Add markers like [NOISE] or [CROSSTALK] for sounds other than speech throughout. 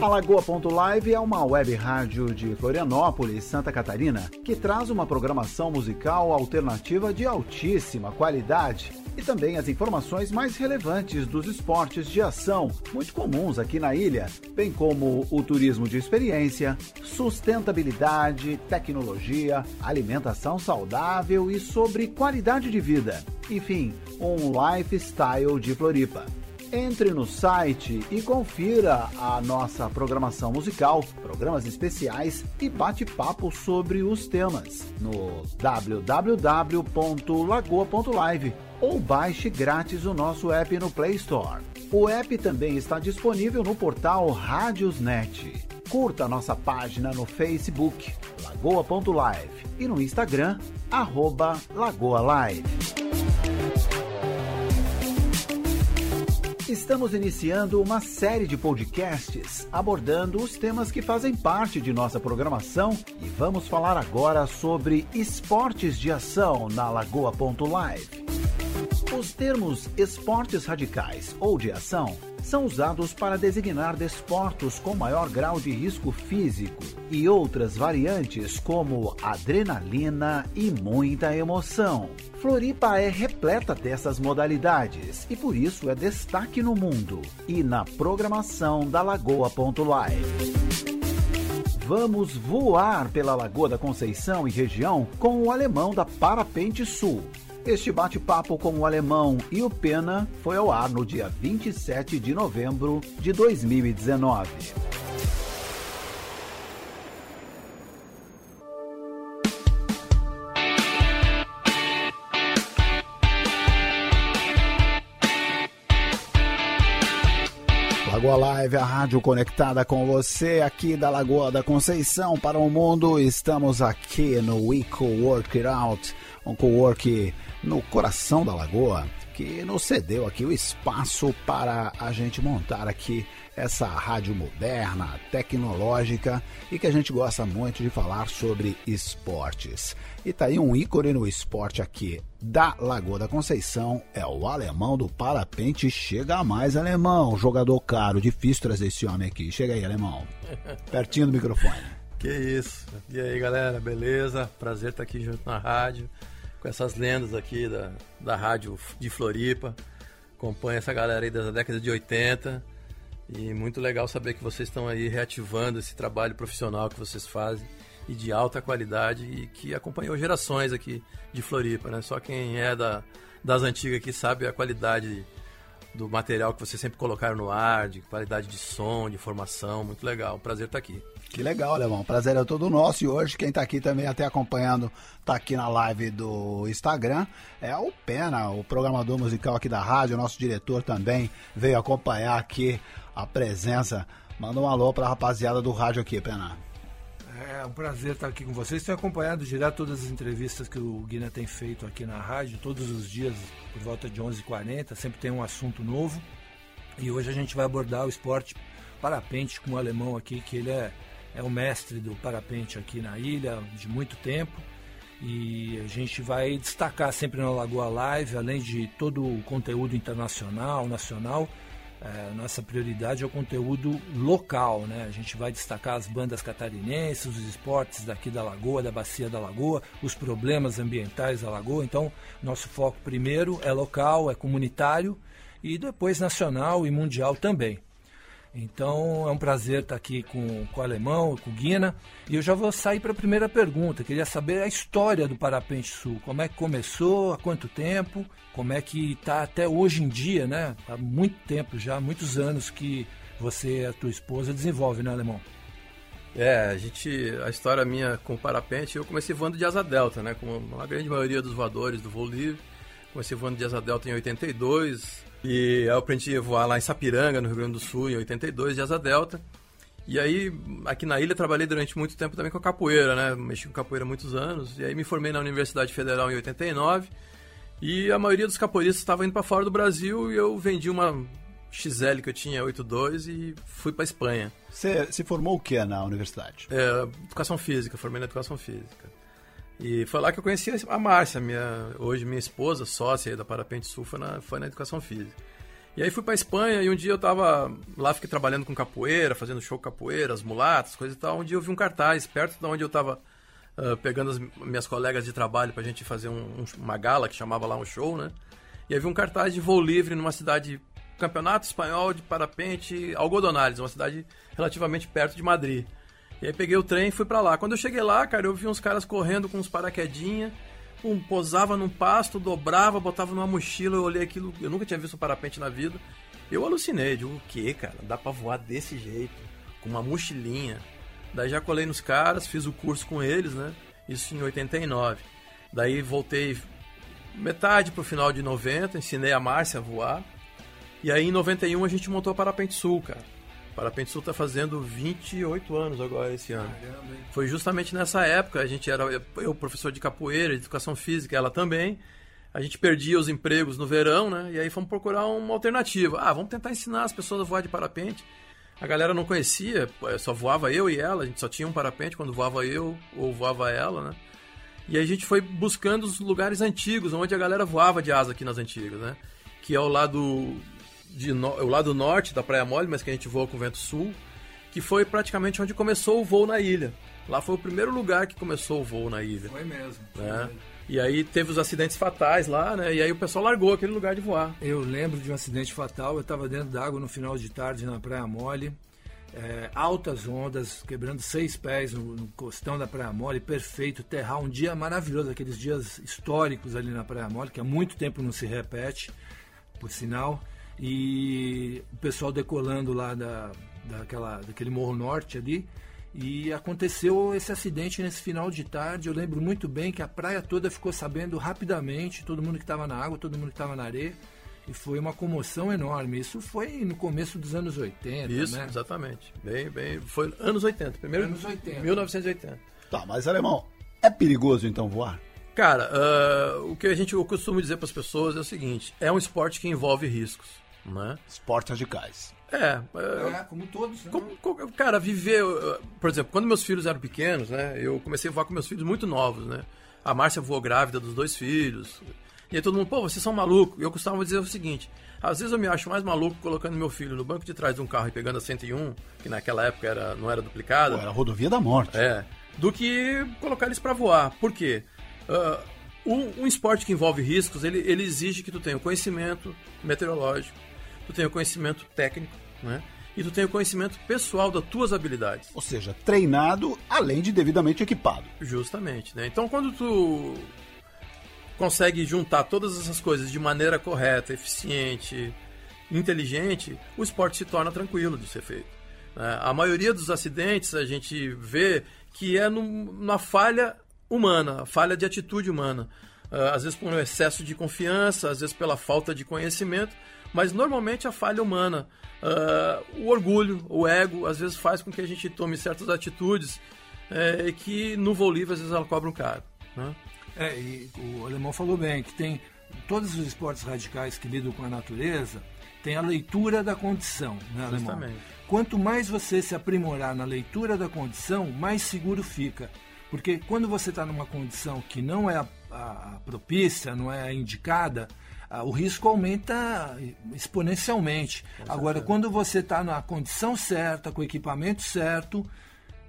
Alagoa.live é uma web rádio de Florianópolis, Santa Catarina, que traz uma programação musical alternativa de altíssima qualidade e também as informações mais relevantes dos esportes de ação, muito comuns aqui na ilha, bem como o turismo de experiência, sustentabilidade, tecnologia, alimentação saudável e sobre qualidade de vida. Enfim, um lifestyle de Floripa. Entre no site e confira a nossa programação musical, programas especiais e bate-papo sobre os temas no www.lagoa.live ou baixe grátis o nosso app no Play Store. O app também está disponível no portal Rádiosnet. Curta nossa página no Facebook, lagoa.live e no Instagram, arroba lagoalive. Estamos iniciando uma série de podcasts abordando os temas que fazem parte de nossa programação e vamos falar agora sobre esportes de ação na Lagoa.live. Os termos esportes radicais ou de ação são usados para designar desportos com maior grau de risco físico e outras variantes como adrenalina e muita emoção. Floripa é repleta dessas modalidades e por isso é destaque no mundo e na programação da Lagoa.live. Vamos voar pela Lagoa da Conceição e região com o alemão da Parapente Sul. Este bate-papo com o alemão e o Pena foi ao ar no dia 27 de novembro de 2019. Lagoa Live, a rádio conectada com você aqui da Lagoa da Conceição para o mundo. Estamos aqui no We Work It Out, um co-work no coração da lagoa, que nos cedeu aqui o espaço para a gente montar aqui essa rádio moderna, tecnológica e que a gente gosta muito de falar sobre esportes. E tá aí um ícone no esporte aqui da Lagoa da Conceição, é o alemão do parapente. Chega mais, alemão, jogador caro, difícil trazer esse homem aqui. Chega aí, alemão. [LAUGHS] Pertinho do microfone. Que isso. E aí, galera, beleza? Prazer estar aqui junto na rádio com essas lendas aqui da, da rádio de Floripa. Acompanha essa galera aí da década de 80. E muito legal saber que vocês estão aí reativando esse trabalho profissional que vocês fazem e de alta qualidade e que acompanhou gerações aqui de Floripa, né? Só quem é da, das antigas aqui sabe a qualidade do material que vocês sempre colocaram no ar, de qualidade de som, de formação, muito legal. Prazer estar aqui. Que legal, Alemão. Prazer é todo nosso. E hoje quem está aqui também até acompanhando, está aqui na live do Instagram, é o Pena, o programador musical aqui da rádio, nosso diretor também veio acompanhar aqui a presença. Manda um alô para a rapaziada do rádio aqui, Pena. É um prazer estar aqui com vocês. Tenho acompanhado direto todas as entrevistas que o Guina tem feito aqui na rádio, todos os dias, por volta de 11h40. Sempre tem um assunto novo. E hoje a gente vai abordar o esporte parapente com o alemão aqui, que ele é é o mestre do parapente aqui na ilha de muito tempo. E a gente vai destacar sempre na Lagoa Live, além de todo o conteúdo internacional, nacional, é, nossa prioridade é o conteúdo local, né? A gente vai destacar as bandas catarinenses, os esportes daqui da Lagoa, da Bacia da Lagoa, os problemas ambientais da Lagoa. Então, nosso foco primeiro é local, é comunitário e depois nacional e mundial também. Então é um prazer estar aqui com, com o Alemão, com o Guina. E eu já vou sair para a primeira pergunta. Queria saber a história do Parapente Sul. Como é que começou, há quanto tempo, como é que está até hoje em dia, né? Há muito tempo já, muitos anos que você e a tua esposa desenvolvem, né, Alemão? É, a gente, a história minha com o parapente, eu comecei voando de asa delta, né? Como a grande maioria dos voadores do voo livre. Comecei voando de asa delta em 82, e eu aprendi a voar lá em Sapiranga, no Rio Grande do Sul, em 82, de asa delta. E aí, aqui na ilha, trabalhei durante muito tempo também com capoeira, né? Mexi com capoeira há muitos anos. E aí me formei na Universidade Federal em 89. E a maioria dos capoeiristas estava indo para fora do Brasil e eu vendi uma XL que eu tinha, 82, e fui para Espanha. Você se formou o que na universidade? É, educação física, formei na educação física. E foi lá que eu conheci a Márcia, minha, hoje minha esposa, sócia da Parapente Sul, foi na, foi na educação física. E aí fui pra Espanha e um dia eu tava lá, fiquei trabalhando com capoeira, fazendo show capoeira, as mulatas, coisa e tal. Um dia eu vi um cartaz perto de onde eu tava uh, pegando as minhas colegas de trabalho pra gente fazer um, um, uma gala que chamava lá um show, né? E aí vi um cartaz de voo livre numa cidade, campeonato espanhol de parapente, Algodonales, uma cidade relativamente perto de Madrid. E aí peguei o trem e fui para lá. Quando eu cheguei lá, cara, eu vi uns caras correndo com uns paraquedinha, um, posava num pasto, dobrava, botava numa mochila, eu olhei aquilo, eu nunca tinha visto um parapente na vida. Eu alucinei, digo, o que, cara? Dá pra voar desse jeito, com uma mochilinha. Daí já colei nos caras, fiz o curso com eles, né? Isso em 89. Daí voltei metade pro final de 90, ensinei a Márcia a voar. E aí em 91 a gente montou a Parapente Sul, cara. Parapente Sul tá fazendo 28 anos agora esse ano. Caramba, Foi justamente nessa época, a gente era eu professor de capoeira, de educação física, ela também. A gente perdia os empregos no verão, né? E aí fomos procurar uma alternativa. Ah, vamos tentar ensinar as pessoas a voar de parapente. A galera não conhecia, só voava eu e ela, a gente só tinha um parapente quando voava eu ou voava ela, né? E aí a gente foi buscando os lugares antigos, onde a galera voava de asa aqui nas antigas, né? Que é o lado de no, o lado norte da Praia Mole, mas que a gente voa com vento sul, que foi praticamente onde começou o voo na ilha. Lá foi o primeiro lugar que começou o voo na ilha. Foi mesmo. Foi né? mesmo. E aí teve os acidentes fatais lá, né? E aí o pessoal largou aquele lugar de voar. Eu lembro de um acidente fatal. Eu estava dentro d'água no final de tarde na Praia Mole. É, altas ondas, quebrando seis pés no, no, costão da Praia Mole, perfeito, terral, um dia maravilhoso, aqueles dias históricos ali na Praia Mole, que há muito tempo não se repete, por sinal e o pessoal decolando lá da, daquela, daquele Morro Norte ali. E aconteceu esse acidente nesse final de tarde. Eu lembro muito bem que a praia toda ficou sabendo rapidamente, todo mundo que estava na água, todo mundo que estava na areia. E foi uma comoção enorme. Isso foi no começo dos anos 80. Isso, né? exatamente. Bem, bem, foi anos 80, primeiro. Anos 80. 1980. Tá, mas alemão, é perigoso então voar? Cara, uh, o que a gente eu costumo dizer para as pessoas é o seguinte: é um esporte que envolve riscos. Né? Esportes radicais. É, é, é, como todos. Né? Como, cara, viver. Por exemplo, quando meus filhos eram pequenos, né? Eu comecei a voar com meus filhos muito novos, né? A Márcia voou grávida dos dois filhos. E aí todo mundo, pô, vocês são malucos. E eu costumava dizer o seguinte: às vezes eu me acho mais maluco colocando meu filho no banco de trás de um carro e pegando a 101, que naquela época era, não era duplicada. Pô, era a rodovia da morte. É. Do que colocar eles para voar. Por quê? Uh, um, um, esporte que envolve riscos, ele, ele exige que tu tenha o conhecimento meteorológico, tu tem o conhecimento técnico, né? E tu tem o conhecimento pessoal das tuas habilidades. Ou seja, treinado além de devidamente equipado. Justamente, né? Então quando tu consegue juntar todas essas coisas de maneira correta, eficiente, inteligente, o esporte se torna tranquilo de ser feito. Né? A maioria dos acidentes a gente vê que é numa falha humana, falha de atitude humana. Uh, às vezes por um excesso de confiança, às vezes pela falta de conhecimento, mas normalmente a falha humana, uh, o orgulho, o ego, às vezes faz com que a gente tome certas atitudes é, que no voo livre às vezes ela cobra um caro. Né? É, e o alemão falou bem que tem todos os esportes radicais que lidam com a natureza, tem a leitura da condição, né, alemão? Justamente. Quanto mais você se aprimorar na leitura da condição, mais seguro fica. Porque quando você está numa condição que não é a, propícia, não é a indicada, o risco aumenta exponencialmente. Agora, quando você está na condição certa, com o equipamento certo,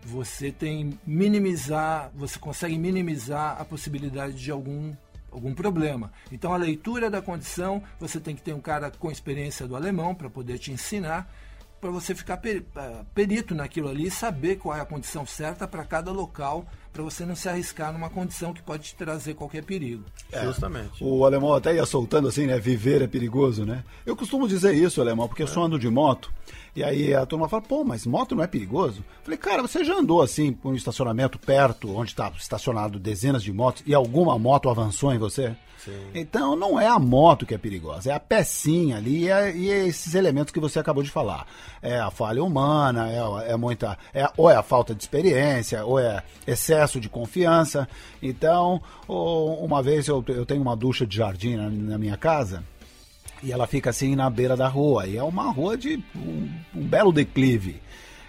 você tem minimizar, você consegue minimizar a possibilidade de algum algum problema. Então a leitura da condição, você tem que ter um cara com experiência do alemão para poder te ensinar, para você ficar ah, perito naquilo ali e saber qual é a condição certa para cada local para você não se arriscar numa condição que pode te trazer qualquer perigo. É, Justamente. O alemão até ia soltando assim, né? Viver é perigoso, né? Eu costumo dizer isso, alemão, porque é. eu só ando de moto. E aí a turma fala, pô, mas moto não é perigoso? falei, cara, você já andou assim por um estacionamento perto, onde está estacionado dezenas de motos, e alguma moto avançou em você? Sim. Então não é a moto que é perigosa, é a pecinha ali e, é, e é esses elementos que você acabou de falar. É a falha humana, é, é muita. É, ou é a falta de experiência, ou é excesso de confiança. Então, uma vez eu, eu tenho uma ducha de jardim na, na minha casa. E ela fica assim na beira da rua. E é uma rua de um, um belo declive.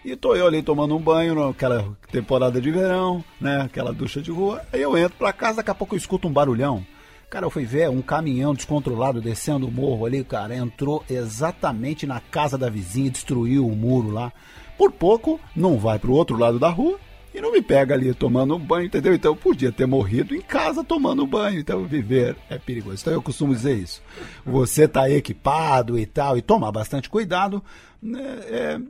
E tô eu ali tomando um banho naquela temporada de verão, né? Aquela ducha de rua. Aí eu entro pra casa, daqui a pouco eu escuto um barulhão. Cara, eu fui ver um caminhão descontrolado descendo o morro ali, cara, entrou exatamente na casa da vizinha, destruiu o muro lá. Por pouco, não vai pro outro lado da rua e não me pega ali tomando um banho, entendeu? Então eu podia ter morrido em casa tomando banho. Então viver é perigoso. Então eu costumo dizer isso. Você tá equipado e tal, e tomar bastante cuidado, né, é,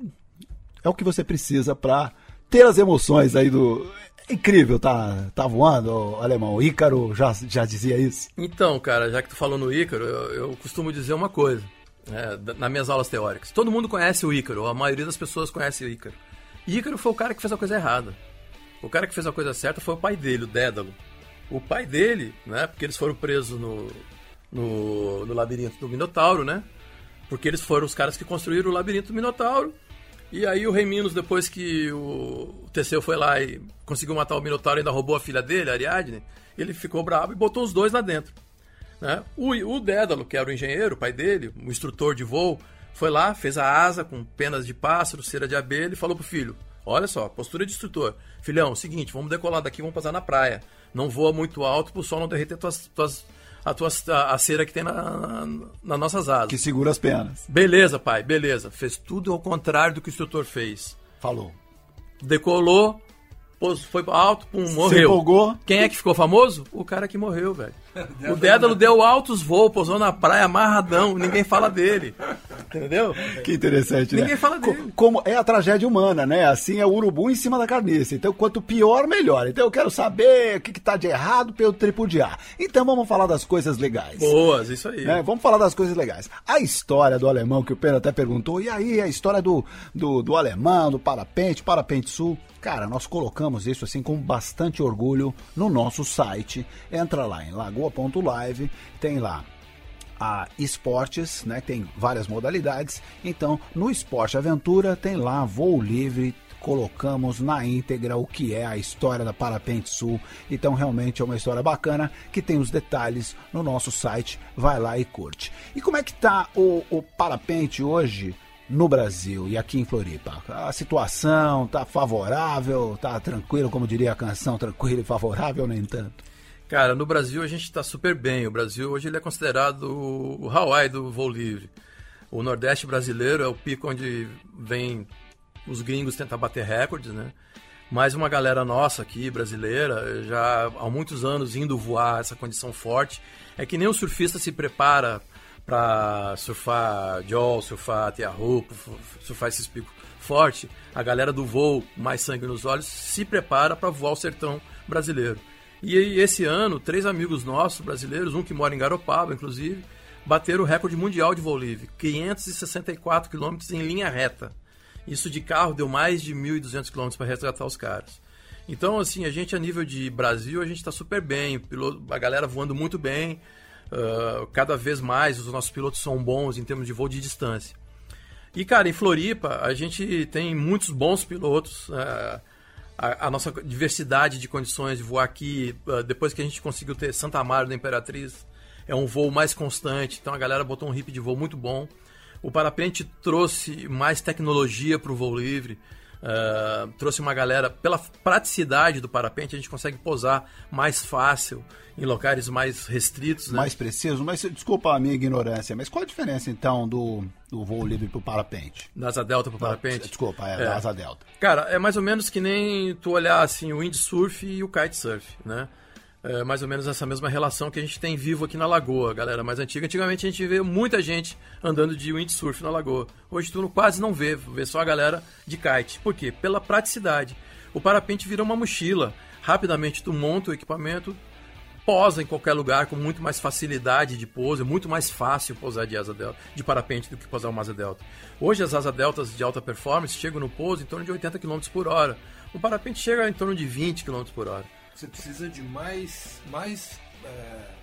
é o que você precisa para ter as emoções aí do incrível, tá, tá voando, alemão. O Ícaro já, já dizia isso. Então, cara, já que tu falou no Ícaro, eu, eu costumo dizer uma coisa, é, nas minhas aulas teóricas. Todo mundo conhece o Ícaro, a maioria das pessoas conhece o Ícaro. Ícaro foi o cara que fez a coisa errada. O cara que fez a coisa certa foi o pai dele, o Dédalo. O pai dele, né, porque eles foram presos no, no, no labirinto do Minotauro, né? Porque eles foram os caras que construíram o labirinto do Minotauro e aí o Rei Minos, depois que o Teseu foi lá e conseguiu matar o Minotauro e ainda roubou a filha dele, a Ariadne, ele ficou bravo e botou os dois lá dentro. Né? O, o Dédalo, que era o engenheiro, o pai dele, o instrutor de voo, foi lá, fez a asa com penas de pássaro, cera de abelha e falou pro filho: Olha só, postura de instrutor. Filhão, seguinte, vamos decolar daqui, vamos passar na praia. Não voa muito alto pro sol não derreter tuas, tuas a, tua, a, a cera que tem na, na, nas nossas asas. Que segura as penas. Beleza, pai, beleza. Fez tudo ao contrário do que o instrutor fez. Falou. Decolou, foi alto, pum, morreu. Se empolgou. Quem é que ficou famoso? O cara que morreu, velho. [LAUGHS] o Dédalo deu altos voos, pousou na praia amarradão, ninguém fala dele. Entendeu? Que interessante, Ninguém né? fala dele. Como é a tragédia humana, né? Assim é o urubu em cima da carniça. Então, quanto pior, melhor. Então, eu quero saber o que, que tá de errado pra eu tripudiar. Então, vamos falar das coisas legais. Boas, isso aí. Né? Vamos falar das coisas legais. A história do alemão, que o Pedro até perguntou, e aí a história do, do, do alemão, do parapente, parapente sul. Cara, nós colocamos isso assim com bastante orgulho no nosso site. Entra lá em lagoa.live, tem lá a esportes, né? Tem várias modalidades. Então, no Esporte Aventura tem lá voo livre. Colocamos na íntegra o que é a história da Parapente Sul. Então, realmente é uma história bacana que tem os detalhes no nosso site. Vai lá e curte. E como é que tá o, o parapente hoje? no Brasil e aqui em Floripa? A situação tá favorável, tá tranquilo, como diria a canção, tranquilo e favorável, nem tanto? Cara, no Brasil a gente está super bem. O Brasil hoje ele é considerado o Hawaii do voo livre. O Nordeste brasileiro é o pico onde vem os gringos tentar bater recordes, né? Mas uma galera nossa aqui, brasileira, já há muitos anos indo voar essa condição forte. É que nem o surfista se prepara para surfar Jaw, surfar Tiahu, surfar esses picos forte. A galera do voo, mais sangue nos olhos, se prepara para voar o sertão brasileiro. E esse ano, três amigos nossos brasileiros, um que mora em Garopaba, inclusive, bateram o recorde mundial de voo livre, 564 quilômetros em linha reta. Isso de carro deu mais de 1.200 quilômetros para resgatar os caras. Então, assim, a gente a nível de Brasil, a gente está super bem, a galera voando muito bem, uh, cada vez mais os nossos pilotos são bons em termos de voo de distância. E, cara, em Floripa, a gente tem muitos bons pilotos. Uh, a, a, nossa diversidade de condições de voar aqui, uh, depois que a gente conseguiu ter Santa Amaro da Imperatriz, é um voo mais constante, então a galera botou um hip de voo muito bom. O parapente trouxe mais tecnologia para o voo livre, uh, trouxe uma galera, pela praticidade do parapente, a gente consegue posar mais fácil em locais mais restritos. Né? Mais preciso, mas desculpa a minha ignorância, mas qual a diferença então do, do voo livre para o parapente? Da asa delta para o parapente? Desculpa, é, é, da asa delta. Cara, é mais ou menos que nem tu olhar assim o windsurf e o kitesurf, né? É mais ou menos essa mesma relação que a gente tem vivo aqui na Lagoa, galera mais antiga. Antigamente a gente vê muita gente andando de windsurf na Lagoa. Hoje tu quase não vê, vê só a galera de kite. Por quê? Pela praticidade. O parapente vira uma mochila. Rapidamente tu monta o equipamento, posa em qualquer lugar com muito mais facilidade de pouso, é muito mais fácil pousar de asa delta, de parapente do que pousar uma asa delta. Hoje as asas deltas de alta performance chegam no pouso em torno de 80 km por hora. O parapente chega em torno de 20 km por hora. Você precisa de mais, mais é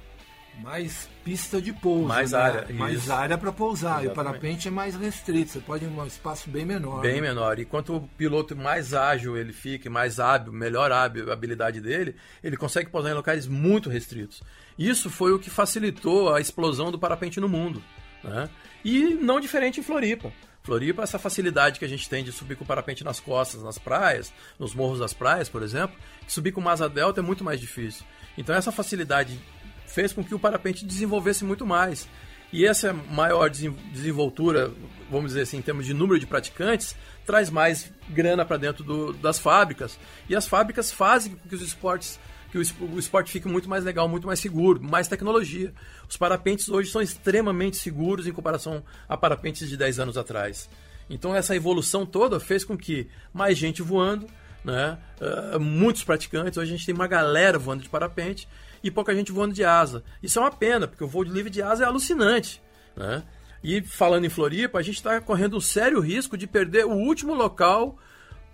mais pista de pouso. Mais né? área. Mais isso. área para pousar. Exatamente. E o parapente é mais restrito. Você pode ir em um espaço bem menor. Bem né? menor. E quanto o piloto mais ágil ele fica, mais hábil, melhor hábil a habilidade dele, ele consegue pousar em locais muito restritos. Isso foi o que facilitou a explosão do parapente no mundo. Né? E não diferente em Floripa. Floripa, essa facilidade que a gente tem de subir com o parapente nas costas, nas praias, nos morros das praias, por exemplo, subir com uma asa delta é muito mais difícil. Então essa facilidade fez com que o parapente desenvolvesse muito mais. E essa maior desenvoltura, vamos dizer assim, em termos de número de praticantes, traz mais grana para dentro do, das fábricas. E as fábricas fazem com que os esportes que o, esporte fique muito mais legal, muito mais seguro, mais tecnologia. Os parapentes hoje são extremamente seguros em comparação a parapentes de 10 anos atrás. Então essa evolução toda fez com que mais gente voando, né? Uh, muitos praticantes, hoje a gente tem uma galera voando de parapente e pouca gente voando de asa. Isso é uma pena, porque o voo de livre de asa é alucinante. Né? E falando em Floripa, a gente está correndo um sério risco de perder o último local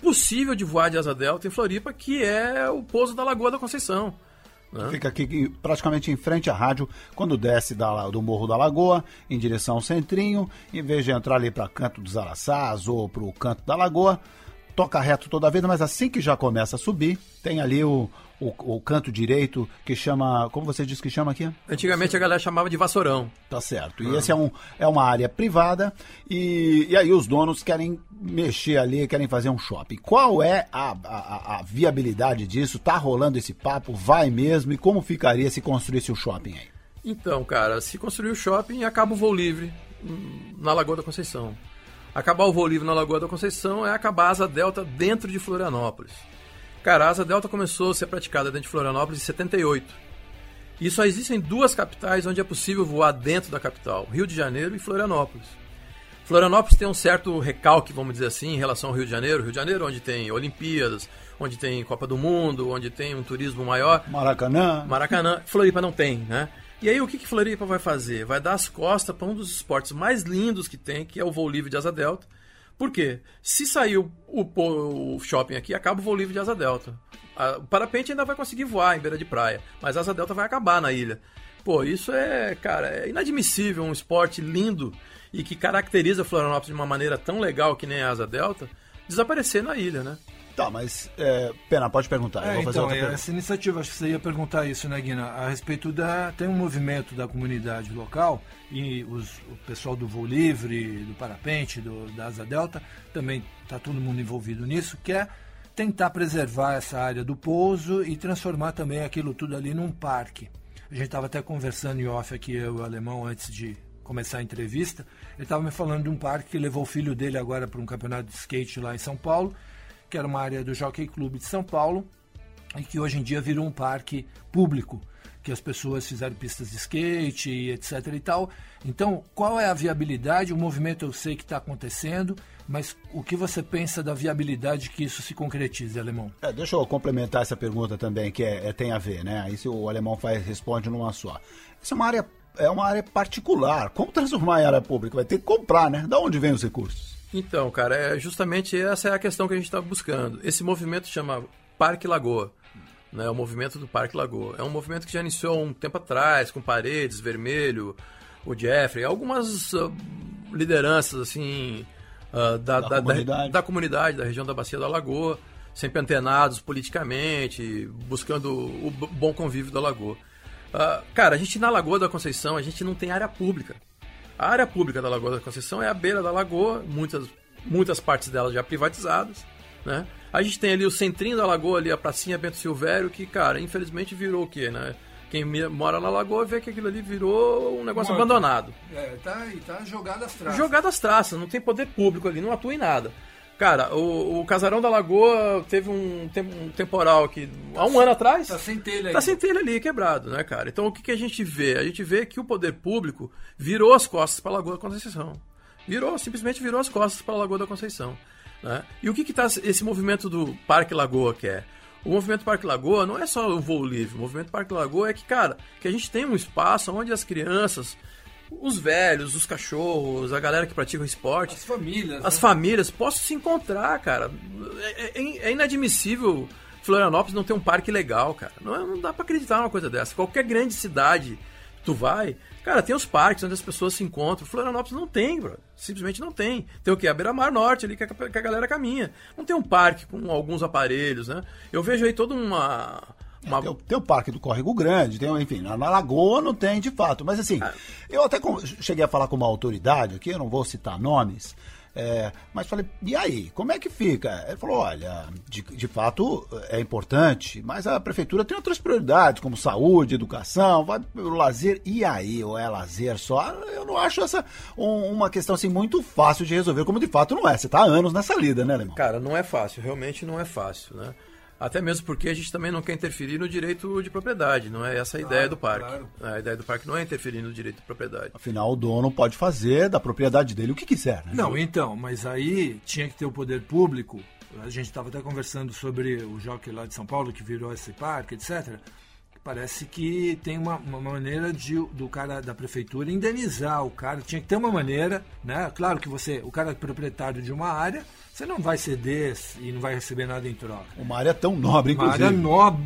possível de voar de asa delta em Floripa, que é o pouso da Lagoa da Conceição. Né? Fica aqui praticamente em frente à rádio, quando desce da, do Morro da Lagoa, em direção ao Centrinho, em vez de entrar ali para Canto dos Araçás ou para o Canto da Lagoa, toca reto toda a vida, mas assim que já começa a subir, tem ali o, o, o, canto direito que chama. Como você disse que chama aqui? Antigamente a galera chamava de vassourão. Tá certo. E ah. esse é, um, é uma área privada e, e aí os donos querem mexer ali, querem fazer um shopping. Qual é a, a, a viabilidade disso? Tá rolando esse papo? Vai mesmo? E como ficaria se construísse o um shopping aí? Então, cara, se construir o shopping, acaba o voo livre hum, na Lagoa da Conceição. Acabar o voo livre na Lagoa da Conceição é acabar a asa delta dentro de Florianópolis. Cara, a asa delta começou a ser praticada dentro de Florianópolis em 78. E só existem duas capitais onde é possível voar dentro da capital: Rio de Janeiro e Florianópolis. Florianópolis tem um certo recalque, vamos dizer assim, em relação ao Rio de Janeiro. Rio de Janeiro, onde tem Olimpíadas, onde tem Copa do Mundo, onde tem um turismo maior. Maracanã. Maracanã. Floripa não tem, né? E aí o que, que Floripa vai fazer? Vai dar as costas para um dos esportes mais lindos que tem, que é o voo livre de asa delta por quê? Se sair o, o, o shopping aqui, acaba o voo livre de asa delta. A, o parapente ainda vai conseguir voar em beira de praia, mas a asa delta vai acabar na ilha. Pô, isso é, cara, é inadmissível, um esporte lindo e que caracteriza Florianópolis de uma maneira tão legal que nem a asa delta, desaparecer na ilha, né? Tá, mas, é, Pena, pode perguntar. É, então, essa iniciativa, acho que você ia perguntar isso, né, Guina? A respeito da. Tem um movimento da comunidade local e os, o pessoal do voo livre, do parapente, do, da Asa Delta, também está todo mundo envolvido nisso, que é tentar preservar essa área do pouso e transformar também aquilo tudo ali num parque. A gente estava até conversando em off aqui, eu e o alemão, antes de começar a entrevista. Ele estava me falando de um parque que levou o filho dele agora para um campeonato de skate lá em São Paulo que era uma área do Jockey Club de São Paulo e que hoje em dia virou um parque público, que as pessoas fizeram pistas de skate, etc e tal. Então, qual é a viabilidade? O movimento eu sei que está acontecendo, mas o que você pensa da viabilidade que isso se concretize, Alemão? É, deixa eu complementar essa pergunta também, que é, é, tem a ver, né? Aí o Alemão faz, responde numa só. Essa é uma área, é uma área particular. Como transformar em área pública? Vai ter que comprar, né? Da onde vem os recursos? Então, cara, é justamente essa é a questão que a gente está buscando. Esse movimento chama Parque Lagoa. Né, o movimento do Parque Lagoa. É um movimento que já iniciou um tempo atrás, com Paredes, Vermelho, o Jeffrey, algumas uh, lideranças assim uh, da, da, da, comunidade. Da, da, comunidade. da região da Bacia da Lagoa, sempre antenados politicamente, buscando o bom convívio da Lagoa. Uh, cara, a gente na Lagoa da Conceição, a gente não tem área pública. A área pública da Lagoa da Conceição é a beira da lagoa, muitas, muitas partes dela já privatizadas, né? A gente tem ali o centrinho da lagoa, ali a pracinha Bento Silvério, que, cara, infelizmente virou o quê, né? Quem mora na lagoa vê que aquilo ali virou um negócio Morto. abandonado. É, tá, tá jogado às traças. Jogado às traças, não tem poder público ali, não atua em nada. Cara, o, o Casarão da Lagoa teve um, um temporal aqui há um ano atrás. Tá sem telha aí. Tá sem telha ali, quebrado, né, cara? Então o que, que a gente vê? A gente vê que o poder público virou as costas para a Lagoa da Conceição. Virou, simplesmente virou as costas para a Lagoa da Conceição. Né? E o que que tá esse movimento do Parque Lagoa quer? O movimento Parque Lagoa não é só o voo livre. O movimento Parque Lagoa é que, cara, que a gente tem um espaço onde as crianças os velhos, os cachorros, a galera que pratica o esporte. As famílias. As né? famílias possam se encontrar, cara. É, é, é, inadmissível Florianópolis não ter um parque legal, cara. Não, não dá para acreditar numa coisa dessa. Qualquer grande cidade tu vai, cara, tem os parques onde as pessoas se encontram. Florianópolis não tem, bro. Simplesmente não tem. Tem o que? A Beira-Mar Norte ali que a, que a galera caminha. Não tem um parque com alguns aparelhos, né? Eu vejo aí toda uma uma... Tem, tem, o Parque do Córrego Grande, tem, enfim, na, na Lagoa não tem de fato. Mas assim, ah. eu até com, cheguei a falar com uma autoridade aqui, eu não vou citar nomes, É, mas falei, e aí, como é que fica? Ele falou, olha, de, de fato é importante, mas a prefeitura tem outras prioridades, como saúde, educação, vai pelo lazer. E aí, ou é lazer só? Eu não acho essa um, uma questão assim muito fácil de resolver, como de fato não é. Você está há anos nessa lida, né, Alemão? Cara, não é fácil, realmente não é fácil, né? Até mesmo porque a gente também não quer interferir no direito de propriedade, não é essa a claro, ideia do parque. Claro. A ideia do parque não é interferir no direito de propriedade. Afinal, o dono pode fazer da propriedade dele o que quiser, né? Não, então, mas aí tinha que ter o poder público. A gente estava até conversando sobre o jockey lá de São Paulo que virou esse parque, etc parece que tem uma, uma, maneira de, do cara da prefeitura indenizar o cara. Tinha que ter uma maneira, né? Claro que você, o cara é proprietário de uma área, você não vai ceder e não vai receber nada em troca. Uma área tão nobre, inclusive. Uma área nobre,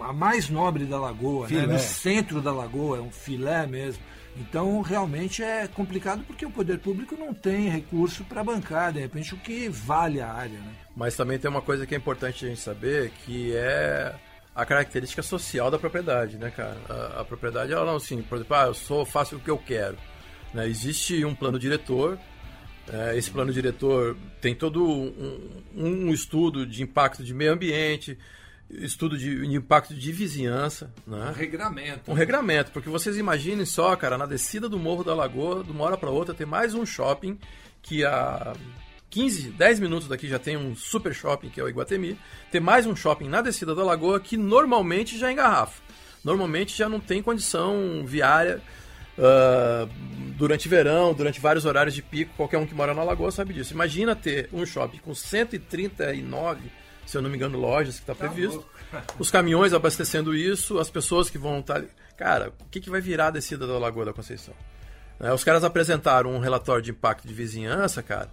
a mais nobre da lagoa, né? no centro da lagoa, é um filé mesmo. Então, realmente é complicado porque o poder público não tem recurso para bancar, de repente, o que vale a área. Né? Mas também tem uma coisa que é importante a gente saber, que é a característica social da propriedade, né, cara? A, a propriedade, ela não, assim, por exemplo, ah, eu sou, faço o que eu quero. Né? Existe um plano diretor é, esse plano diretor tem todo um, um, estudo de impacto de meio ambiente, estudo de, de impacto de vizinhança. Né? Um regramento. Um regramento, porque vocês imaginem só, cara, na descida do Morro da Lagoa, de uma hora para outra, tem mais um shopping que a 15, 10 minutos daqui já tem um super shopping, que é o Iguatemi. Tem mais um shopping na descida da Lagoa que normalmente já engarrafa. Normalmente já não tem condição viária uh, durante verão, durante vários horários de pico, qualquer um que mora na Lagoa sabe disso. Imagina ter um shopping com 139, se eu não me engano, lojas que está tá previsto, [LAUGHS] os caminhões abastecendo isso, as pessoas que vão estar. Tá... Cara, o que, que vai virar a descida da Lagoa da Conceição? É, os caras apresentaram um relatório de impacto de vizinhança, cara,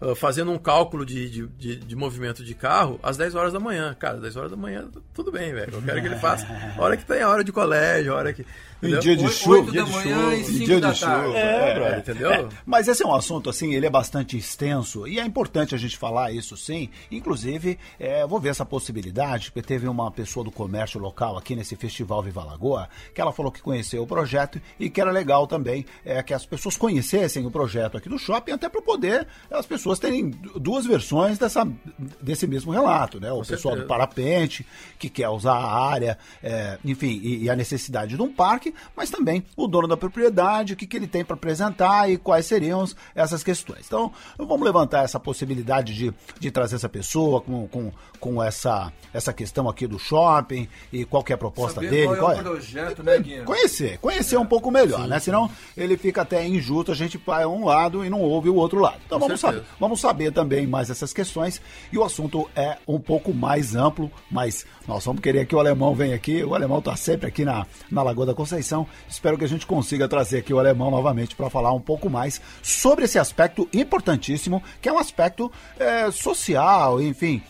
uh, fazendo um cálculo de, de, de, de, movimento de carro às 10 horas da manhã. Cara, 10 horas da manhã, tudo bem, velho. Eu quero que ele faça a [LAUGHS] hora que tem a hora de colégio, a hora que. Em dia de chuva. Dia de chuva. E dia de chuva. É, é, brother, entendeu? É, mas esse é um assunto, assim, ele é bastante extenso e é importante a gente falar isso sim. Inclusive, é, vou ver essa possibilidade, porque teve uma pessoa do comércio local aqui nesse Festival Viva Lagoa, que ela falou que conheceu o projeto e que era legal também é, que as pessoas conhecessem o projeto aqui do shopping, até para poder as pessoas terem duas versões dessa, desse mesmo relato, né? O Com pessoal certeza. do parapente, que quer usar a área, é, enfim, e, e a necessidade de um parque, mas também o dono da propriedade, o que, que ele tem para apresentar e quais seriam essas questões. Então, vamos levantar essa possibilidade de, de trazer essa pessoa com, com, com essa, essa questão aqui do shopping e qual é a proposta Saber dele. Qual é qual o projeto, né, Guinha? Conhecer, conhecer é. um pouco melhor, sim, né? Senão ele fica até injusto, a gente vai um lado e não ouve o outro lado. Então vamos saber, vamos saber também mais essas questões e o assunto é um pouco mais amplo, mas nós vamos querer que o alemão venha aqui, o alemão está sempre aqui na, na Lagoa da Conceição eleição. Espero que a gente consiga trazer aqui o alemão novamente para falar um pouco mais sobre esse aspecto importantíssimo, que é um aspecto é, social, enfim,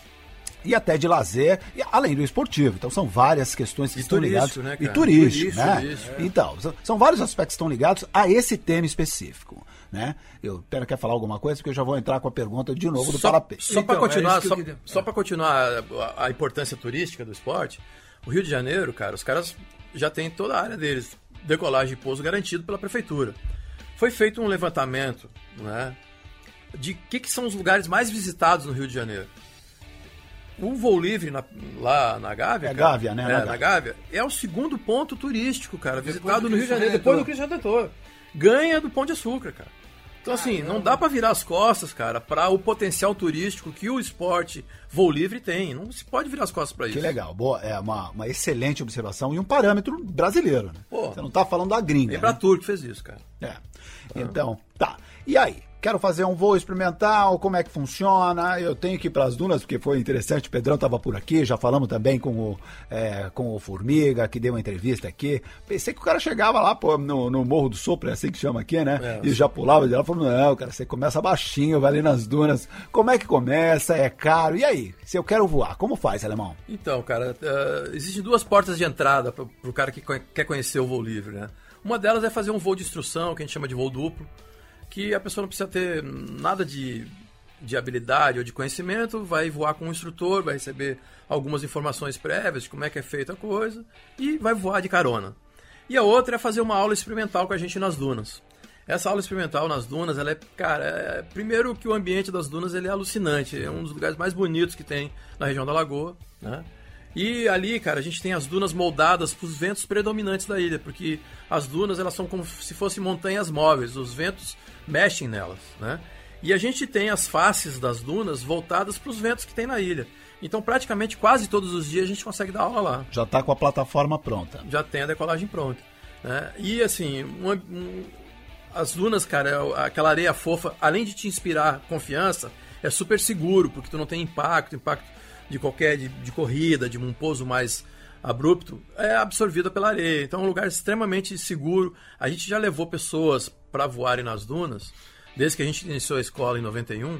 e até de lazer, e além do esportivo. Então são várias questões que e estão ligadas. Né, e turístico, né? É. Então, são vários aspectos que estão ligados a esse tema específico. Né? Eu Pena quer falar alguma coisa, porque eu já vou entrar com a pergunta de novo do só. Só para então, continuar, é só, só para continuar a, a importância turística do esporte, o Rio de Janeiro, cara, os caras já tem toda a área deles, decolagem e pouso garantido pela prefeitura. Foi feito um levantamento né, de que, que são os lugares mais visitados no Rio de Janeiro. O voo livre na, lá na Gávea. É cara, Gávea, né? É, na Gávea. É o segundo ponto turístico, cara, visitado no Rio de Janeiro, depois do Cristo Redentor. Ganha do Pão de Açúcar, cara. Então, assim, não dá para virar as costas, cara, para o potencial turístico que o esporte voo livre tem. Não se pode virar as costas para isso. Que legal. Boa, é uma, uma excelente observação e um parâmetro brasileiro, né? Pô, Você não tá falando da gringa. É pra né? Que fez isso, cara. É. Então, tá. E aí? Quero fazer um voo experimental, como é que funciona? Eu tenho que ir para as dunas, porque foi interessante, o Pedrão estava por aqui, já falamos também com o, é, com o Formiga, que deu uma entrevista aqui. Pensei que o cara chegava lá pô, no, no Morro do Sopro, é assim que chama aqui, né? É, e já pulava de lá, falou, não, cara, você começa baixinho, vai ali nas dunas. Como é que começa? É caro? E aí? Se eu quero voar, como faz, Alemão? Então, cara, uh, existem duas portas de entrada para o cara que quer conhecer o voo livre, né? Uma delas é fazer um voo de instrução, que a gente chama de voo duplo que a pessoa não precisa ter nada de, de habilidade ou de conhecimento, vai voar com um instrutor, vai receber algumas informações prévias de como é que é feita a coisa e vai voar de carona. E a outra é fazer uma aula experimental com a gente nas dunas. Essa aula experimental nas dunas, ela é, cara, é, primeiro que o ambiente das dunas ele é alucinante, é um dos lugares mais bonitos que tem na região da Lagoa, né? E ali, cara, a gente tem as dunas moldadas para os ventos predominantes da ilha, porque as dunas elas são como se fossem montanhas móveis, os ventos mexem nelas, né? E a gente tem as faces das dunas voltadas para os ventos que tem na ilha. Então, praticamente quase todos os dias a gente consegue dar aula lá. Já está com a plataforma pronta. Já tem a decolagem pronta. Né? E assim, uma, um, as dunas, cara, é aquela areia fofa, além de te inspirar confiança, é super seguro, porque tu não tem impacto, impacto de qualquer de, de corrida, de um pouso mais abrupto, é absorvida pela areia. Então é um lugar extremamente seguro. A gente já levou pessoas para voarem nas dunas, desde que a gente iniciou a escola em 91,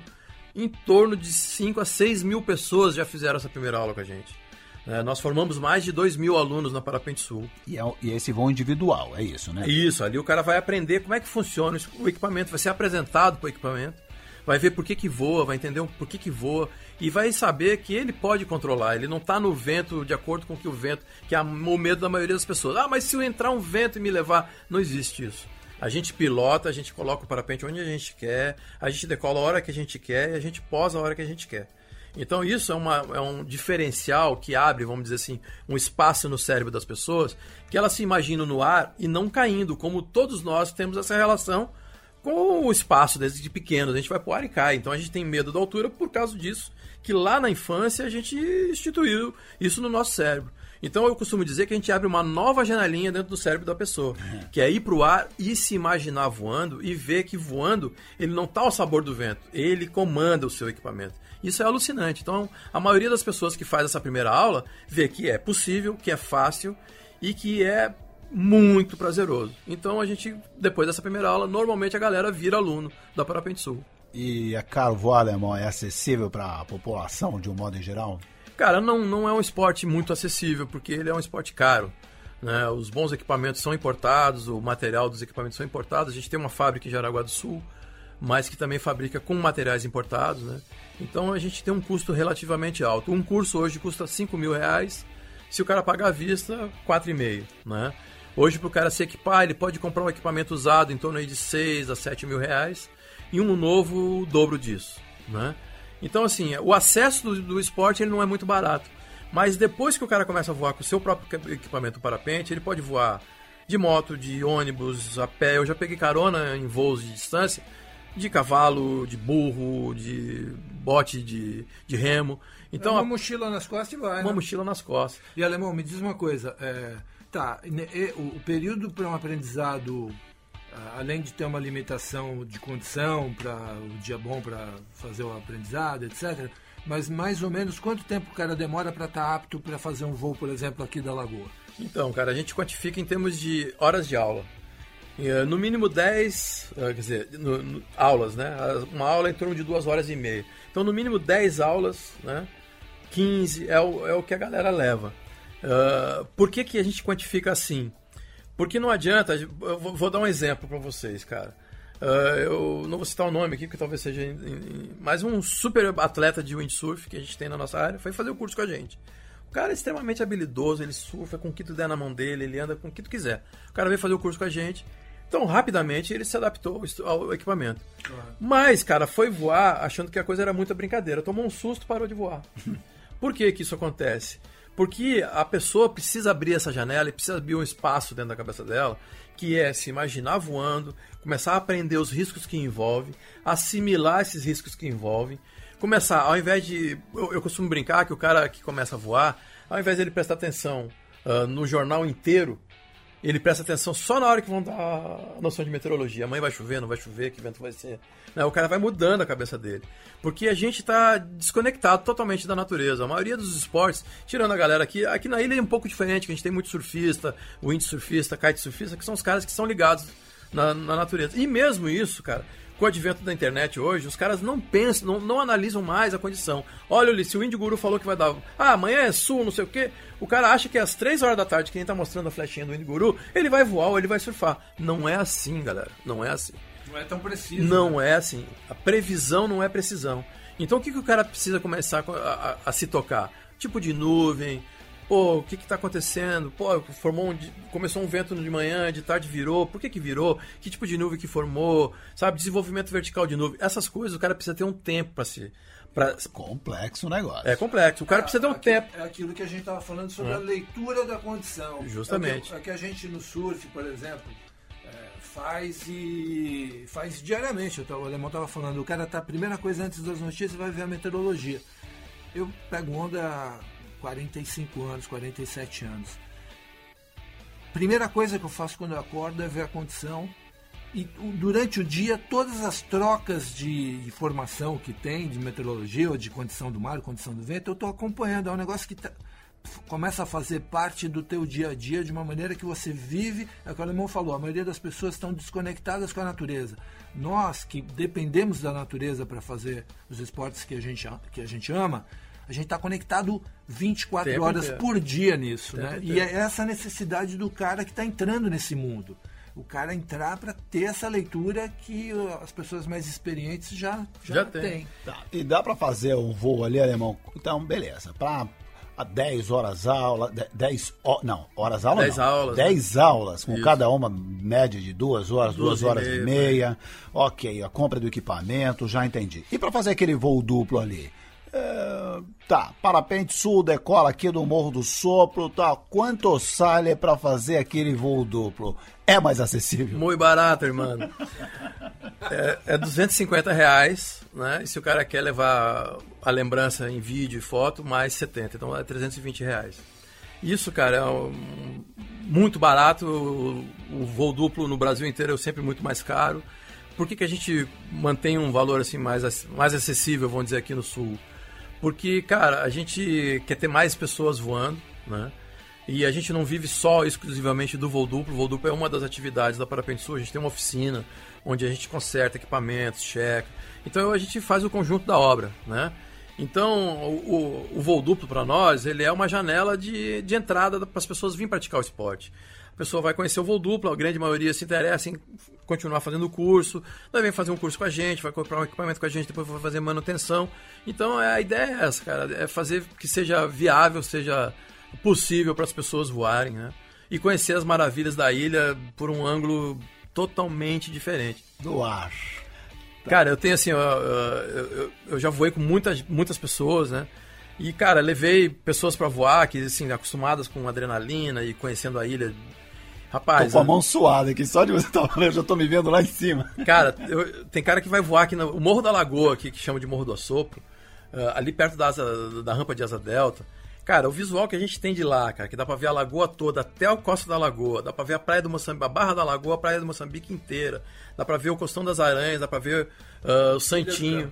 em torno de 5 a 6 mil pessoas já fizeram essa primeira aula com a gente. É, nós formamos mais de 2 mil alunos na Parapente Sul. E, é, e esse voo individual, é isso, né? Isso, ali o cara vai aprender como é que funciona o equipamento, vai ser apresentado para o equipamento, vai ver por que, que voa, vai entender por que, que voa e vai saber que ele pode controlar, ele não está no vento de acordo com que o vento, que é o medo da maioria das pessoas. Ah, mas se eu entrar um vento e me levar, não existe isso. A gente pilota, a gente coloca o parapente onde a gente quer, a gente decola a hora que a gente quer e a gente posa a hora que a gente quer. Então isso é, uma, é um diferencial que abre, vamos dizer assim, um espaço no cérebro das pessoas, que elas se imaginam no ar e não caindo, como todos nós temos essa relação com o espaço desde pequenos. A gente vai pro ar e cai. Então a gente tem medo da altura por causa disso, que lá na infância a gente instituiu isso no nosso cérebro. Então eu costumo dizer que a gente abre uma nova janelinha dentro do cérebro da pessoa, que é ir para o ar e se imaginar voando e ver que voando ele não está ao sabor do vento, ele comanda o seu equipamento. Isso é alucinante. Então a maioria das pessoas que faz essa primeira aula vê que é possível, que é fácil e que é muito prazeroso. Então a gente, depois dessa primeira aula, normalmente a galera vira aluno da Parapente Sul. E é caro voar alemão? É acessível para a população de um modo geral? Cara, não, não é um esporte muito acessível, porque ele é um esporte caro. Né? Os bons equipamentos são importados, o material dos equipamentos são importados. A gente tem uma fábrica em Jaraguá do Sul, mas que também fabrica com materiais importados. Né? Então a gente tem um custo relativamente alto. Um curso hoje custa 5 mil reais, se o cara pagar à vista, 4,5. Né? Hoje, para o cara se equipar, ele pode comprar um equipamento usado em torno de 6 a 7 mil reais e um novo o dobro disso. Né? Então, assim, o acesso do, do esporte ele não é muito barato. Mas depois que o cara começa a voar com o seu próprio equipamento parapente, ele pode voar de moto, de ônibus, a pé. Eu já peguei carona em voos de distância, de cavalo, de burro, de bote de, de remo. Então, é uma a... mochila nas costas e vai. Uma né? mochila nas costas. E alemão, me diz uma coisa. É, tá, o período para um aprendizado além de ter uma limitação de condição para o dia bom para fazer o aprendizado, etc. Mas mais ou menos quanto tempo o cara demora para estar tá apto para fazer um voo, por exemplo, aqui da Lagoa? Então, cara, a gente quantifica em termos de horas de aula. Eh, no mínimo 10, eh, quer dizer, no, no, aulas, né? Uma aula é em torno de duas horas e meia. Então, no mínimo 10 aulas, né? 15 é o, é o que a galera leva. Uh, por que, que a gente quantifica assim? Porque não adianta, eu vou dar um exemplo para vocês, cara. Uh, eu não vou citar o nome aqui, porque talvez seja. Mas um super atleta de windsurf que a gente tem na nossa área foi fazer o curso com a gente. O cara é extremamente habilidoso, ele surfa com o que tu der na mão dele, ele anda com o que tu quiser. O cara veio fazer o curso com a gente. Então, rapidamente, ele se adaptou ao equipamento. Mas, cara, foi voar achando que a coisa era muita brincadeira. Tomou um susto, parou de voar. [LAUGHS] Por que que isso acontece? Porque a pessoa precisa abrir essa janela e precisa abrir um espaço dentro da cabeça dela, que é se imaginar voando, começar a aprender os riscos que envolve, assimilar esses riscos que envolvem, começar, ao invés de. Eu, eu costumo brincar que o cara que começa a voar, ao invés de ele prestar atenção uh, no jornal inteiro, ele presta atenção só na hora que vão dar a noção de meteorologia. Amanhã vai chover, não vai chover, que vento vai ser. Não, o cara vai mudando a cabeça dele. Porque a gente está desconectado totalmente da natureza. A maioria dos esportes, tirando a galera aqui, aqui na ilha é um pouco diferente, que a gente tem muito surfista, windsurfista, kitesurfista, que são os caras que são ligados na, na natureza. E mesmo isso, cara, com o advento da internet hoje, os caras não pensam, não, não analisam mais a condição. Olha ali, se o Indy Guru falou que vai dar. Ah, amanhã é sul, não sei o quê. O cara acha que às 3 horas da tarde, quem tá mostrando a flechinha do Indy Guru, ele vai voar ou ele vai surfar. Não é assim, galera. Não é assim. Não é tão preciso. Não né? é assim. A previsão não é precisão. Então o que, que o cara precisa começar a, a, a se tocar? Tipo de nuvem, Pô, o que que tá acontecendo? Pô, formou um, começou um vento de manhã, de tarde virou. Por que que virou? Que tipo de nuvem que formou? Sabe, desenvolvimento vertical de nuvem. Essas coisas o cara precisa ter um tempo para se Pra... Complexo o negócio. É complexo. O cara é, precisa ter um aqui, tempo. É aquilo que a gente estava falando sobre é. a leitura da condição. Justamente. É que, é que, a gente no surf, por exemplo, é, faz e faz diariamente. Eu tava, o alemão estava falando, o cara tá, a primeira coisa antes das notícias vai ver a meteorologia. Eu pego onda 45 anos, 47 anos. Primeira coisa que eu faço quando eu acordo é ver a condição e durante o dia todas as trocas de informação que tem de meteorologia ou de condição do mar, condição do vento, eu estou acompanhando. É um negócio que tá, começa a fazer parte do teu dia a dia de uma maneira que você vive. É o que o alemão falou, a maioria das pessoas estão desconectadas com a natureza. Nós que dependemos da natureza para fazer os esportes que a gente, que a gente ama, a gente está conectado 24 Tempo horas inteiro. por dia nisso. né? E é essa necessidade do cara que está entrando nesse mundo o cara entrar para ter essa leitura que as pessoas mais experientes já, já, já têm. Tem. Tá. E dá para fazer um voo ali, alemão? Então, beleza. Para 10 horas aula, 10 não, horas aula 10 não. aulas. 10 né? aulas, com Isso. cada uma média de 2 horas, 2 horas e meia. E meia. Ok, a compra do equipamento, já entendi. E para fazer aquele voo duplo ali? É, tá, parapente sul, decola aqui do Morro do Sopro, tá. Quanto sai para fazer aquele voo duplo? É mais acessível? Muito barato, irmão. É, é 250 reais, né? E se o cara quer levar a lembrança em vídeo e foto, mais 70. Então é 320 reais. Isso, cara, é um, muito barato. O, o voo duplo no Brasil inteiro é sempre muito mais caro. Por que, que a gente mantém um valor assim mais, mais acessível, vamos dizer, aqui no Sul? Porque, cara, a gente quer ter mais pessoas voando, né? E a gente não vive só exclusivamente do voo duplo. O voo duplo é uma das atividades da Parapente. A gente tem uma oficina onde a gente conserta equipamentos, checa. Então a gente faz o conjunto da obra, né? Então o, o, voo duplo para nós ele é uma janela de, de entrada para as pessoas virem praticar o esporte. A pessoa vai conhecer o voo duplo, a grande maioria se interessa em continuar fazendo o curso, vai vem fazer um curso com a gente, vai comprar um equipamento com a gente, depois vai fazer manutenção. Então é, a ideia é essa, cara, é fazer que seja viável, seja possível para as pessoas voarem, né? E conhecer as maravilhas da ilha por um ângulo totalmente diferente. Do ar. Tá. Cara, eu tenho assim, eu, eu, eu, já voei com muitas, muitas pessoas, né? E, cara, levei pessoas para voar que, assim, acostumadas com adrenalina e conhecendo a ilha Rapaz. Tô com a mão suada aqui, só de você estar tá falando, eu já tô me vendo lá em cima. Cara, eu, tem cara que vai voar aqui no Morro da Lagoa, aqui, que chama de Morro do Assopro, uh, ali perto da, asa, da rampa de Asa Delta. Cara, o visual que a gente tem de lá, cara, que dá pra ver a lagoa toda, até a costa da lagoa, dá pra ver a praia do Moçambique, a barra da lagoa, a praia do Moçambique inteira, dá pra ver o Costão das Aranhas, dá pra ver uh, o Santinho.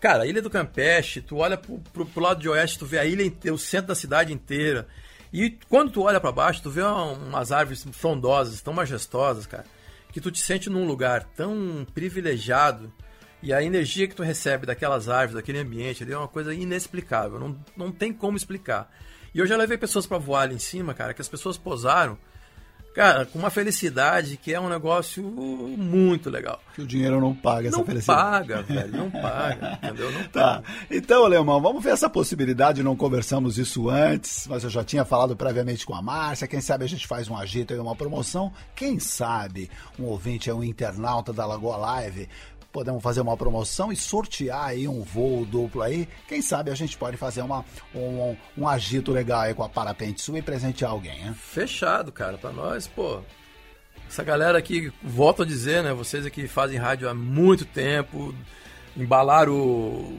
Cara, a Ilha do Campeche, tu olha pro, pro, pro, lado de oeste, tu vê a ilha inteira, o centro da cidade inteira. E quando tu olha para baixo, tu vê umas árvores frondosas, tão majestosas, cara, que tu te sente num lugar tão privilegiado e a energia que tu recebe daquelas árvores, daquele ambiente ali é uma coisa inexplicável, não, não tem como explicar. E eu já levei pessoas para voar ali em cima, cara, que as pessoas posaram Cara, com uma felicidade que é um negócio muito legal. Que o dinheiro não paga essa não felicidade. Não paga, velho, não paga, [LAUGHS] entendeu? Não tá. Paga. Então, Alemão, vamos ver essa possibilidade, não conversamos isso antes, mas eu já tinha falado previamente com a Márcia, quem sabe a gente faz um agito e uma promoção, quem sabe um ouvinte é um internauta da Lagoa Live podemos fazer uma promoção e sortear aí um voo duplo aí. Quem sabe a gente pode fazer uma, um, um agito legal aí com a Parapente Sul e presentear alguém? Fechado, cara. Pra nós, pô. Essa galera aqui, volto a dizer, né? Vocês aqui fazem rádio há muito tempo, embalaram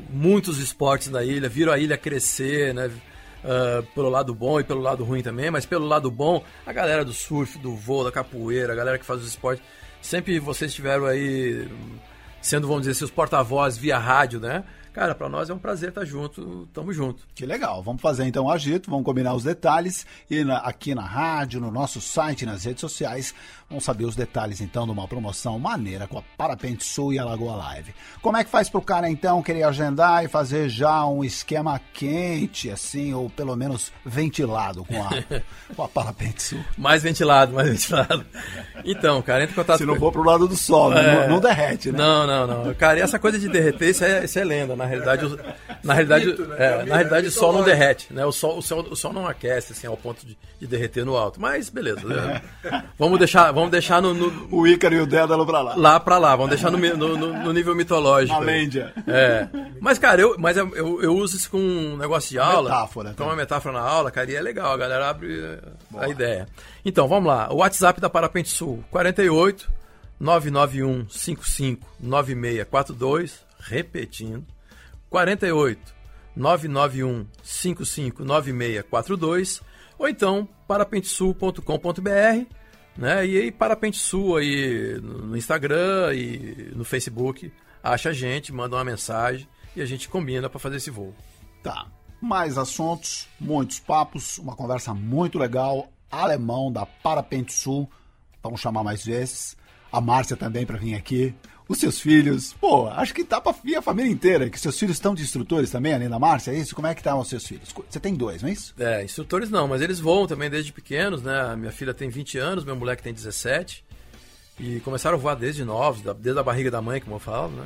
muitos esportes na ilha, viram a ilha crescer, né? Uh, pelo lado bom e pelo lado ruim também, mas pelo lado bom, a galera do surf, do voo, da capoeira, a galera que faz os esportes, sempre vocês tiveram aí sendo, vamos dizer, seus porta-voz via rádio, né? Cara, para nós é um prazer estar junto, tamo junto. Que legal, vamos fazer então o agito, vamos combinar os detalhes e na, aqui na rádio, no nosso site, nas redes sociais, vamos saber os detalhes então de uma promoção maneira com a Parapente Sul e a Lagoa Live. Como é que faz pro cara então querer agendar e fazer já um esquema quente, assim, ou pelo menos ventilado com a, [LAUGHS] com a Parapente Sul? Mais ventilado, mais ventilado. Então, cara, entra em contato Se não for pro lado do sol, né? é... não, não derrete, né? Não, não, não. Cara, e essa coisa de derreter, isso é, isso é lenda, na realidade, o, [LAUGHS] na realidade, né? é, É na realidade o sol não derrete, né? O sol, o sol, o sol não aquece assim ao ponto de, de derreter no alto. Mas beleza. né? [LAUGHS] vamos deixar, vamos deixar no, no- O Ícaro e o Dédalo pra lá. lá pra lá, vamos deixar no, no, no- nível mitológico. Na aí. Lândia. É. Mas, cara, eu, mas eu, eu, eu uso isso com um negócio de aula. Metáfora, tá? uma metáfora na aula, cara, e é legal, a galera abre eh, a ideia. Então, vamos lá. O WhatsApp da Parapente Sul, 48 991 55 9642, repetindo. 48 991 55 9642, ou então parapentesul.com.br, né? E aí Parapente Sul aí no Instagram e no Facebook, acha a gente, manda uma mensagem e a gente combina para fazer esse voo. Tá. Mais assuntos, muitos papos, uma conversa muito legal. Alemão da Parapente Sul. Vamos chamar mais vezes. A Márcia também para vir aqui. Os seus filhos. Pô, acho que dá pra a família inteira. Que seus filhos estão de instrutores também, além da Márcia, é isso? Como é que estão os seus filhos? Você tem dois, não é isso? É, instrutores não, mas eles voam também desde pequenos, né? Minha filha tem 20 anos, meu moleque tem 17. E começaram a voar desde novos, desde a barriga da mãe, como eu falo, né?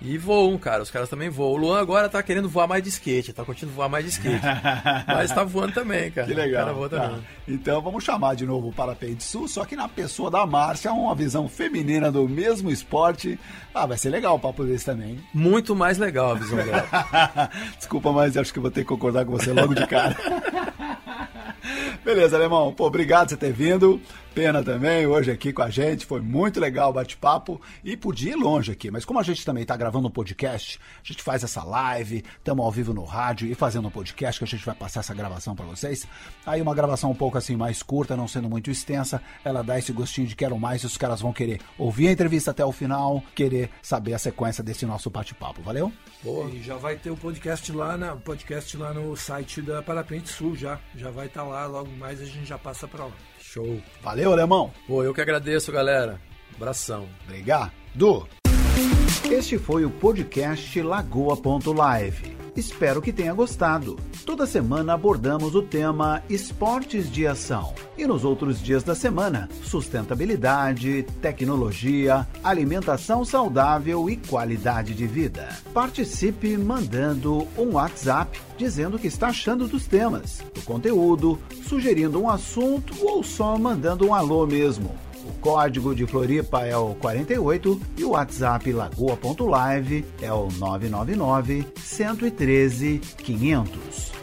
E voam, cara, os caras também voam. O Luan agora tá querendo voar mais de skate, tá curtindo voar mais de skate. [LAUGHS] mas tá voando também, cara. Que legal. O cara voa tá. Então vamos chamar de novo o Parapente Sul, só que na pessoa da Márcia, uma visão feminina do mesmo esporte. Ah, vai ser legal o papo desse também. Muito mais legal a visão dela. [LAUGHS] Desculpa, mas acho que vou ter que concordar com você logo de cara. [LAUGHS] Beleza, alemão. Pô, obrigado por você ter vindo. Pena também, hoje aqui com a gente. Foi muito legal o bate-papo. E podia ir longe aqui, mas como a gente também está gravando um podcast, a gente faz essa live, estamos ao vivo no rádio e fazendo um podcast que a gente vai passar essa gravação para vocês. Aí uma gravação um pouco assim mais curta, não sendo muito extensa, ela dá esse gostinho de quero mais e os caras vão querer ouvir a entrevista até o final, querer saber a sequência desse nosso bate-papo. Valeu? Boa. E já vai ter o podcast lá, na, podcast lá no site da Parapente Sul já. Já vai estar lá, logo mais a gente já passa para lá. Show. Valeu, alemão. Pô, eu que agradeço, galera. Abração. Obrigado. Este foi o podcast Lagoa.live. Espero que tenha gostado. Toda semana abordamos o tema esportes de ação. E nos outros dias da semana, sustentabilidade, tecnologia, alimentação saudável e qualidade de vida. Participe mandando um WhatsApp dizendo o que está achando dos temas, do conteúdo, sugerindo um assunto ou só mandando um alô mesmo. O código de Floripa é o 48 e o WhatsApp lagoa.live é o 999 113 500.